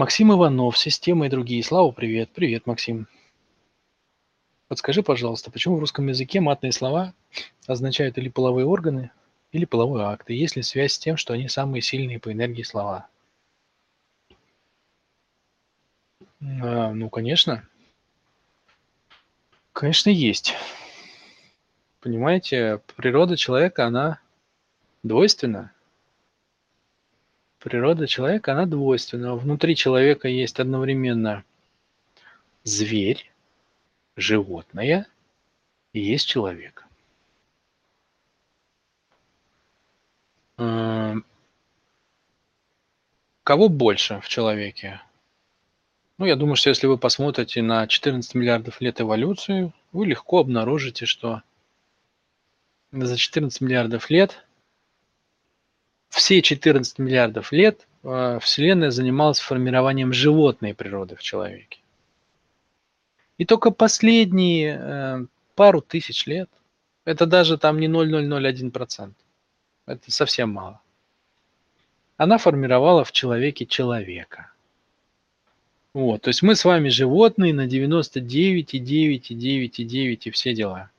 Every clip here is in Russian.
Максим Иванов, система и другие. Слава, привет. Привет, Максим. Подскажи, пожалуйста, почему в русском языке матные слова означают или половые органы, или половой акт? Есть ли связь с тем, что они самые сильные по энергии слова? А, ну, конечно. Конечно, есть. Понимаете, природа человека, она двойственна. Природа человека, она двойственна. Внутри человека есть одновременно зверь, животное и есть человек. Эм, кого больше в человеке? Ну, я думаю, что если вы посмотрите на 14 миллиардов лет эволюции, вы легко обнаружите, что за 14 миллиардов лет, все 14 миллиардов лет э, Вселенная занималась формированием животной природы в человеке. И только последние э, пару тысяч лет, это даже там не 0,001%, это совсем мало, она формировала в человеке человека. Вот, то есть мы с вами животные на 99 и 9 и 9 и 9 и все дела.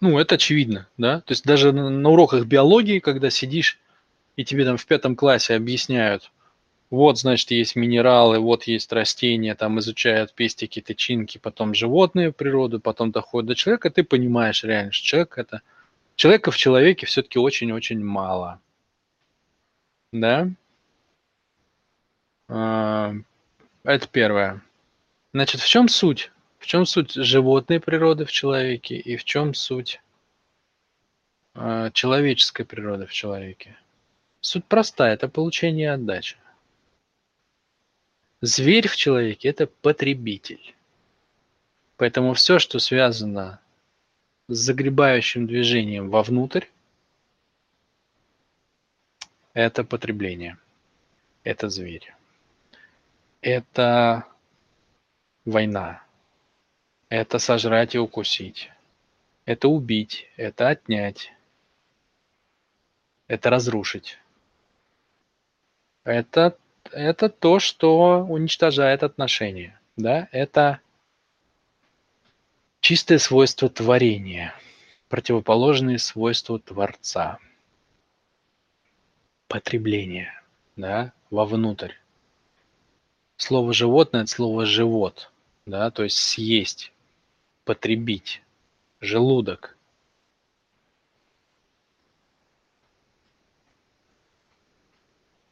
Ну, это очевидно, да? То есть даже на уроках биологии, когда сидишь, и тебе там в пятом классе объясняют, вот, значит, есть минералы, вот есть растения, там изучают пестики, тычинки, потом животные природу, потом доходят до человека, ты понимаешь реально, что человек это... Человека в человеке все-таки очень-очень мало. Да? А, это первое. Значит, в чем суть? В чем суть животной природы в человеке и в чем суть э, человеческой природы в человеке? Суть простая, это получение отдачи. Зверь в человеке – это потребитель. Поэтому все, что связано с загребающим движением вовнутрь, это потребление. Это зверь. Это война. Это сожрать и укусить. Это убить. Это отнять. Это разрушить. Это это то, что уничтожает отношения. Да? Это чистое свойство творения, противоположные свойству Творца. Потребление, да, вовнутрь. Слово животное – это слово живот, да, то есть съесть, потребить, желудок.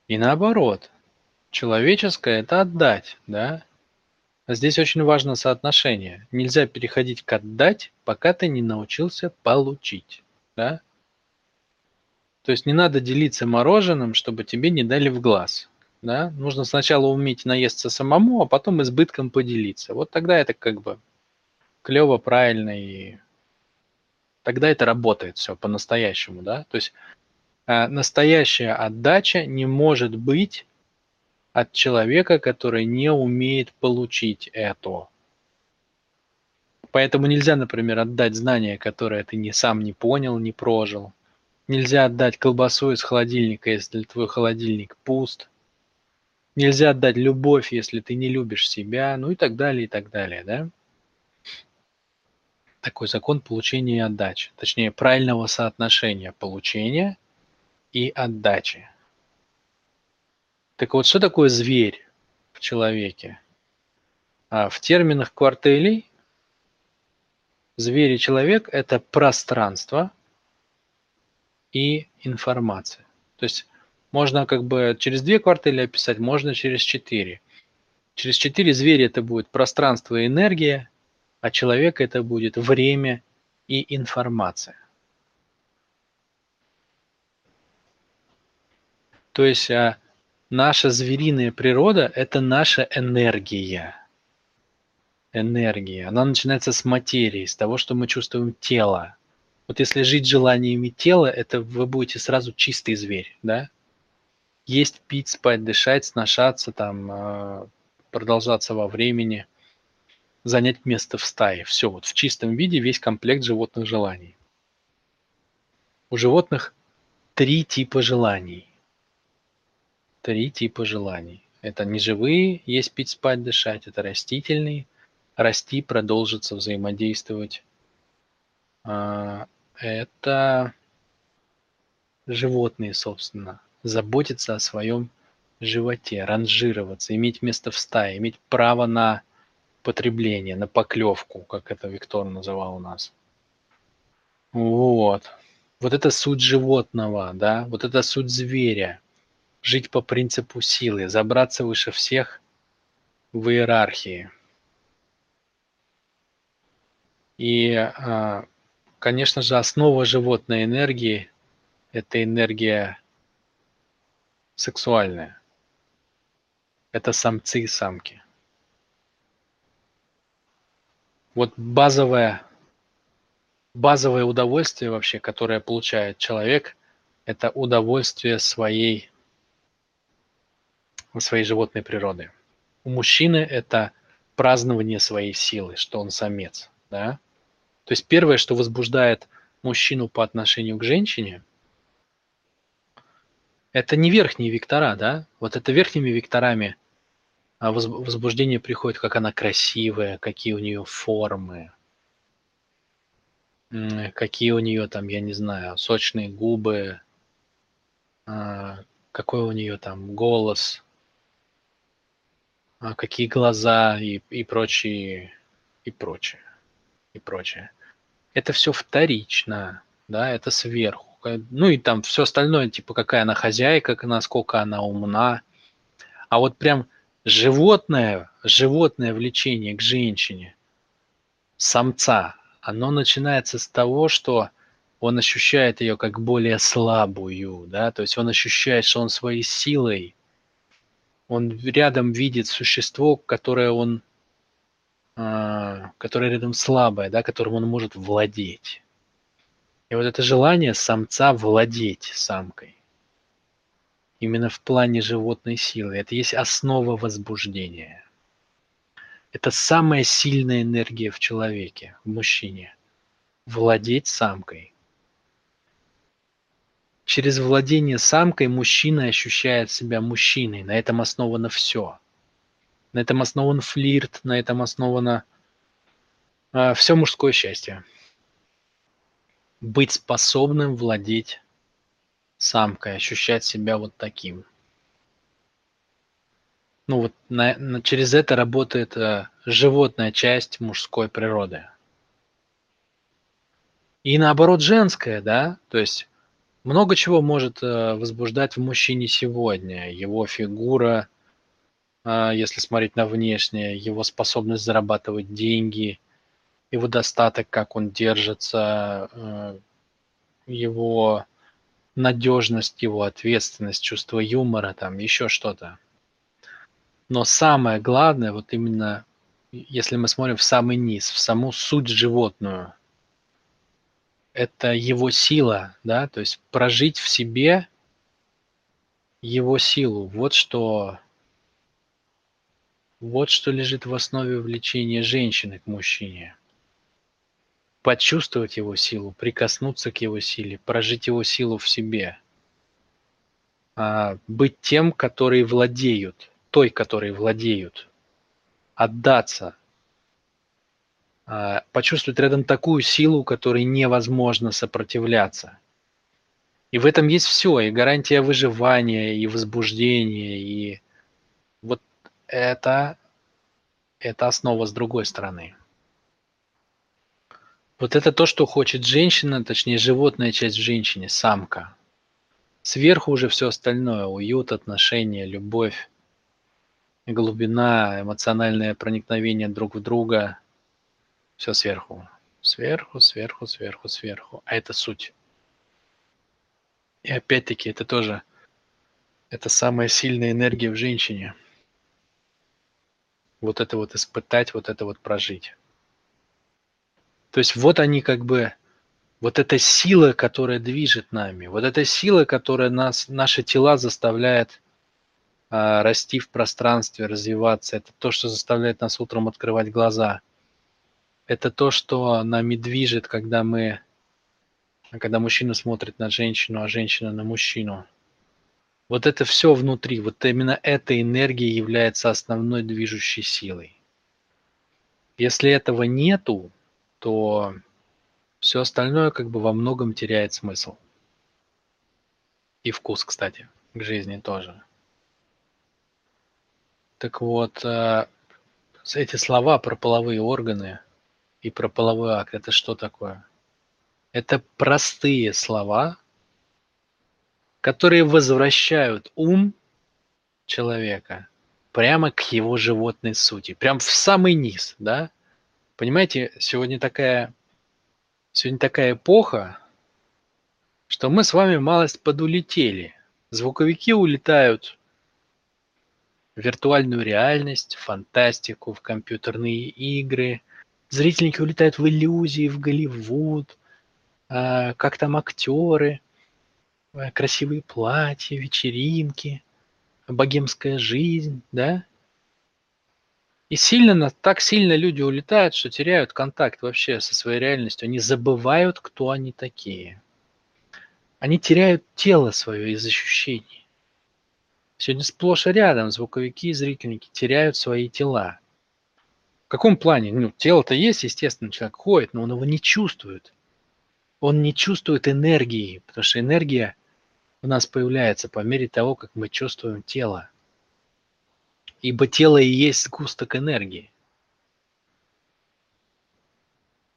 И наоборот – Человеческое – это отдать, да? А здесь очень важно соотношение. Нельзя переходить к отдать, пока ты не научился получить, да? То есть не надо делиться мороженым, чтобы тебе не дали в глаз. Да? Нужно сначала уметь наесться самому, а потом избытком поделиться. Вот тогда это как бы клево, правильно и тогда это работает все по-настоящему, да. То есть э, настоящая отдача не может быть от человека, который не умеет получить это. Поэтому нельзя, например, отдать знания, которые ты не сам не понял, не прожил. Нельзя отдать колбасу из холодильника, если твой холодильник пуст. Нельзя отдать любовь, если ты не любишь себя, ну и так далее, и так далее, да? Такой закон получения и отдачи, точнее правильного соотношения получения и отдачи. Так вот, что такое зверь в человеке? А в терминах квартелей зверь и человек – это пространство и информация. То есть можно как бы через две квартели описать, можно через четыре. Через четыре звери это будет пространство и энергия, а человек это будет время и информация. То есть а, наша звериная природа – это наша энергия. Энергия. Она начинается с материи, с того, что мы чувствуем тело. Вот если жить желаниями тела, это вы будете сразу чистый зверь, да? Есть, пить, спать, дышать, сношаться, там, э, продолжаться во времени, занять место в стае. Все, вот в чистом виде весь комплект животных желаний. У животных три типа желаний – три типа желаний. Это неживые, есть, пить, спать, дышать. Это растительные, расти, продолжиться, взаимодействовать. А, это животные, собственно, заботиться о своем животе, ранжироваться, иметь место в стае, иметь право на потребление, на поклевку, как это Виктор называл у нас. Вот. Вот это суть животного, да, вот это суть зверя. Жить по принципу силы, забраться выше всех в иерархии. И, а, конечно же, основа животной энергии – это энергия сексуальная. Это самцы и самки. Вот базовое, базовое удовольствие вообще, которое получает человек, это удовольствие своей, своей животной природы. У мужчины это празднование своей силы, что он самец. Да? То есть первое, что возбуждает мужчину по отношению к женщине, это не верхние вектора, да? Вот это верхними векторами возбуждение приходит, как она красивая, какие у нее формы, какие у нее там, я не знаю, сочные губы, а, какой у нее там голос, а, какие глаза и, и прочие, и прочее, и прочее. Это все вторично, да, это сверху. Ну и там все остальное, типа какая она хозяйка, насколько она умна. А вот прям животное, животное влечение к женщине, самца, оно начинается с того, что он ощущает ее как более слабую, да, то есть он ощущает, что он своей силой, он рядом видит существо, которое он, э, которое рядом слабое, да, которым он может владеть. И вот это желание самца владеть самкой, именно в плане животной силы. Это есть основа возбуждения. Это самая сильная энергия в человеке, в мужчине. Владеть самкой. Через владение самкой мужчина ощущает себя мужчиной. На этом основано все. На этом основан флирт, на этом основано э, а, все мужское счастье. Быть способным владеть самкой, ощущать себя вот таким. Ну вот на, на, через это работает э, животная часть мужской природы. И наоборот женская, да, то есть много чего может э, возбуждать в мужчине сегодня. Его фигура, э, если смотреть на внешнее, его способность зарабатывать деньги, его достаток, как он держится, э, его надежность его, ответственность, чувство юмора, там еще что-то. Но самое главное, вот именно, если мы смотрим в самый низ, в саму суть животную, это его сила, да, то есть прожить в себе его силу. Вот что, вот что лежит в основе влечения женщины к мужчине почувствовать его силу, прикоснуться к его силе, прожить его силу в себе, а, быть тем, которые владеют, той, которые владеют, отдаться, а, почувствовать рядом такую силу, которой невозможно сопротивляться. И в этом есть все, и гарантия выживания, и возбуждения, и вот это, это основа с другой стороны. Вот это то, что хочет женщина, точнее животная часть в женщине, самка. Сверху уже все остальное, уют, отношения, любовь, глубина, эмоциональное проникновение друг в друга. Все сверху. Сверху, сверху, сверху, сверху. А это суть. И опять-таки это тоже, это самая сильная энергия в женщине. Вот это вот испытать, вот это вот прожить. То есть вот они как бы, вот эта сила, которая движет нами, вот эта сила, которая нас, наши тела заставляет а, расти в пространстве, развиваться, это то, что заставляет нас утром открывать глаза. Это то, что нами движет, когда мы, когда мужчина смотрит на женщину, а женщина на мужчину. Вот это все внутри, вот именно эта энергия является основной движущей силой. Если этого нету, то все остальное как бы во многом теряет смысл. И вкус, кстати, к жизни тоже. Так вот, э, эти слова про половые органы и про половой акт, это что такое? Это простые слова, которые возвращают ум человека прямо к его животной сути, прям в самый низ, да? Понимаете, сегодня такая, сегодня такая эпоха, что мы с вами малость подулетели. Звуковики улетают в виртуальную реальность, в фантастику, в компьютерные игры. Зрительники улетают в иллюзии, в Голливуд, а, как там актеры, а, красивые платья, вечеринки, богемская жизнь, да? И сильно, так сильно люди улетают, что теряют контакт вообще со своей реальностью. Они забывают, кто они такие. Они теряют тело свое из ощущений. Сегодня сплошь и рядом звуковики и зрительники теряют свои тела. В каком плане? Ну, тело-то есть, естественно, человек ходит, но он его не чувствует. Он не чувствует энергии, потому что энергия у нас появляется по мере того, как мы чувствуем тело. Ибо тело и есть сгусток энергии.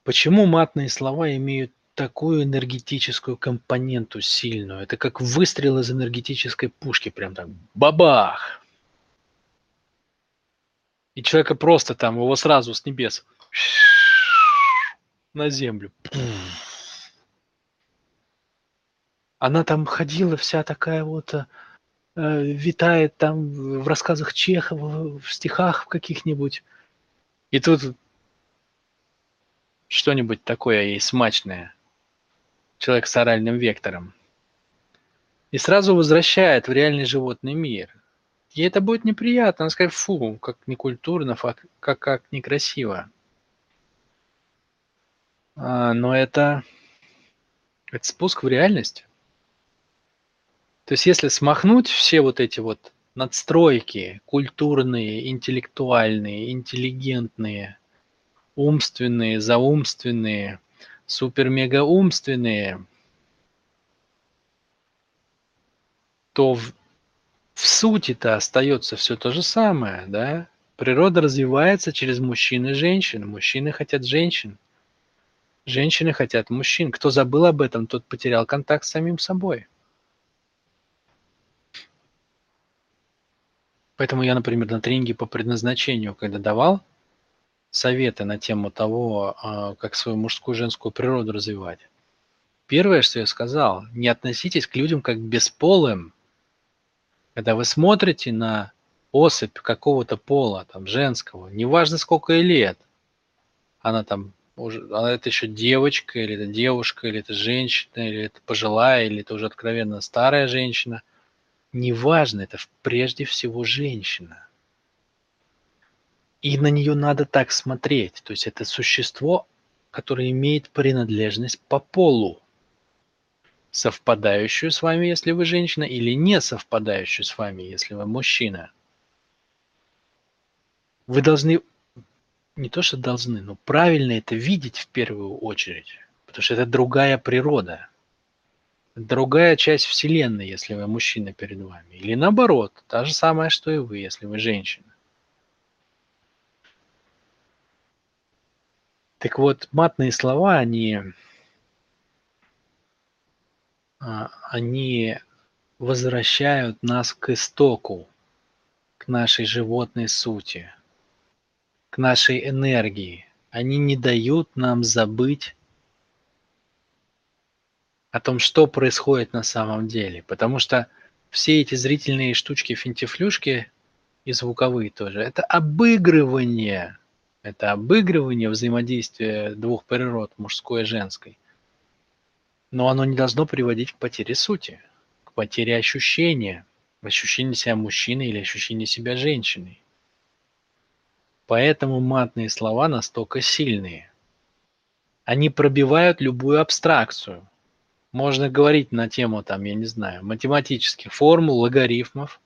Почему матные слова имеют такую энергетическую компоненту сильную. Это как выстрел из энергетической пушки, прям так бабах. И человека просто там, его сразу с небес на землю. Она там ходила вся такая вот, э, витает там в рассказах Чехова, в стихах каких-нибудь. И тут что-нибудь такое ей смачное – человек с оральным вектором, и сразу возвращает в реальный животный мир. Ей это будет неприятно, она скажет, фу, как некультурно, как, как некрасиво. А, но это, это спуск в реальность. То есть если смахнуть все вот эти вот надстройки культурные, интеллектуальные, интеллигентные, умственные, заумственные – супер-мега умственные, то в, в сути-то остается все то же самое, да? Природа развивается через мужчин и женщин. Мужчины хотят женщин. Женщины хотят мужчин. Кто забыл об этом, тот потерял контакт с самим собой. Поэтому я, например, на тренинге по предназначению, когда давал, советы на тему того, а, как свою мужскую и женскую природу развивать. Первое, что я сказал, не относитесь к людям как к бесполым. Когда вы смотрите на особь какого-то пола, там, женского, неважно сколько ей лет, она там уже, она это еще девочка, или это девушка, или это женщина, или это пожилая, или это уже откровенно старая женщина. Неважно, это прежде всего женщина. И на нее надо так смотреть. То есть это существо, которое имеет принадлежность по полу. Совпадающую с вами, если вы женщина, или не совпадающую с вами, если вы мужчина. Вы должны, не то что должны, но правильно это видеть в первую очередь. Потому что это другая природа. Другая часть Вселенной, если вы мужчина перед вами. Или наоборот, та же самая, что и вы, если вы женщина. Так вот, матные слова, они, а, они возвращают нас к истоку, к нашей животной сути, к нашей энергии. Они не дают нам забыть о том, что происходит на самом деле. Потому что все эти зрительные штучки, финтифлюшки и звуковые тоже, это обыгрывание это обыгрывание взаимодействия двух природ, мужской и женской. Но оно не должно приводить к потере сути, к потере ощущения, ощущения себя мужчиной или ощущения себя женщиной. Поэтому матные слова настолько сильные. Они пробивают любую абстракцию. Можно говорить на тему, там, я не знаю, математических формул, логарифмов.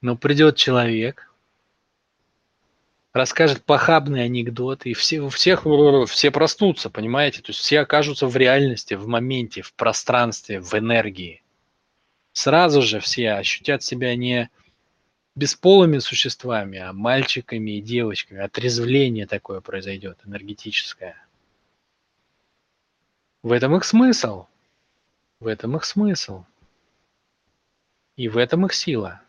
Но придет человек, расскажет похабный анекдот, и все, у всех все проснутся, понимаете? То есть все окажутся в реальности, в моменте, в пространстве, в энергии. Сразу же все ощутят себя не бесполыми существами, а мальчиками и девочками. Отрезвление такое произойдет, энергетическое. В этом их смысл. В этом их смысл. И в этом их сила.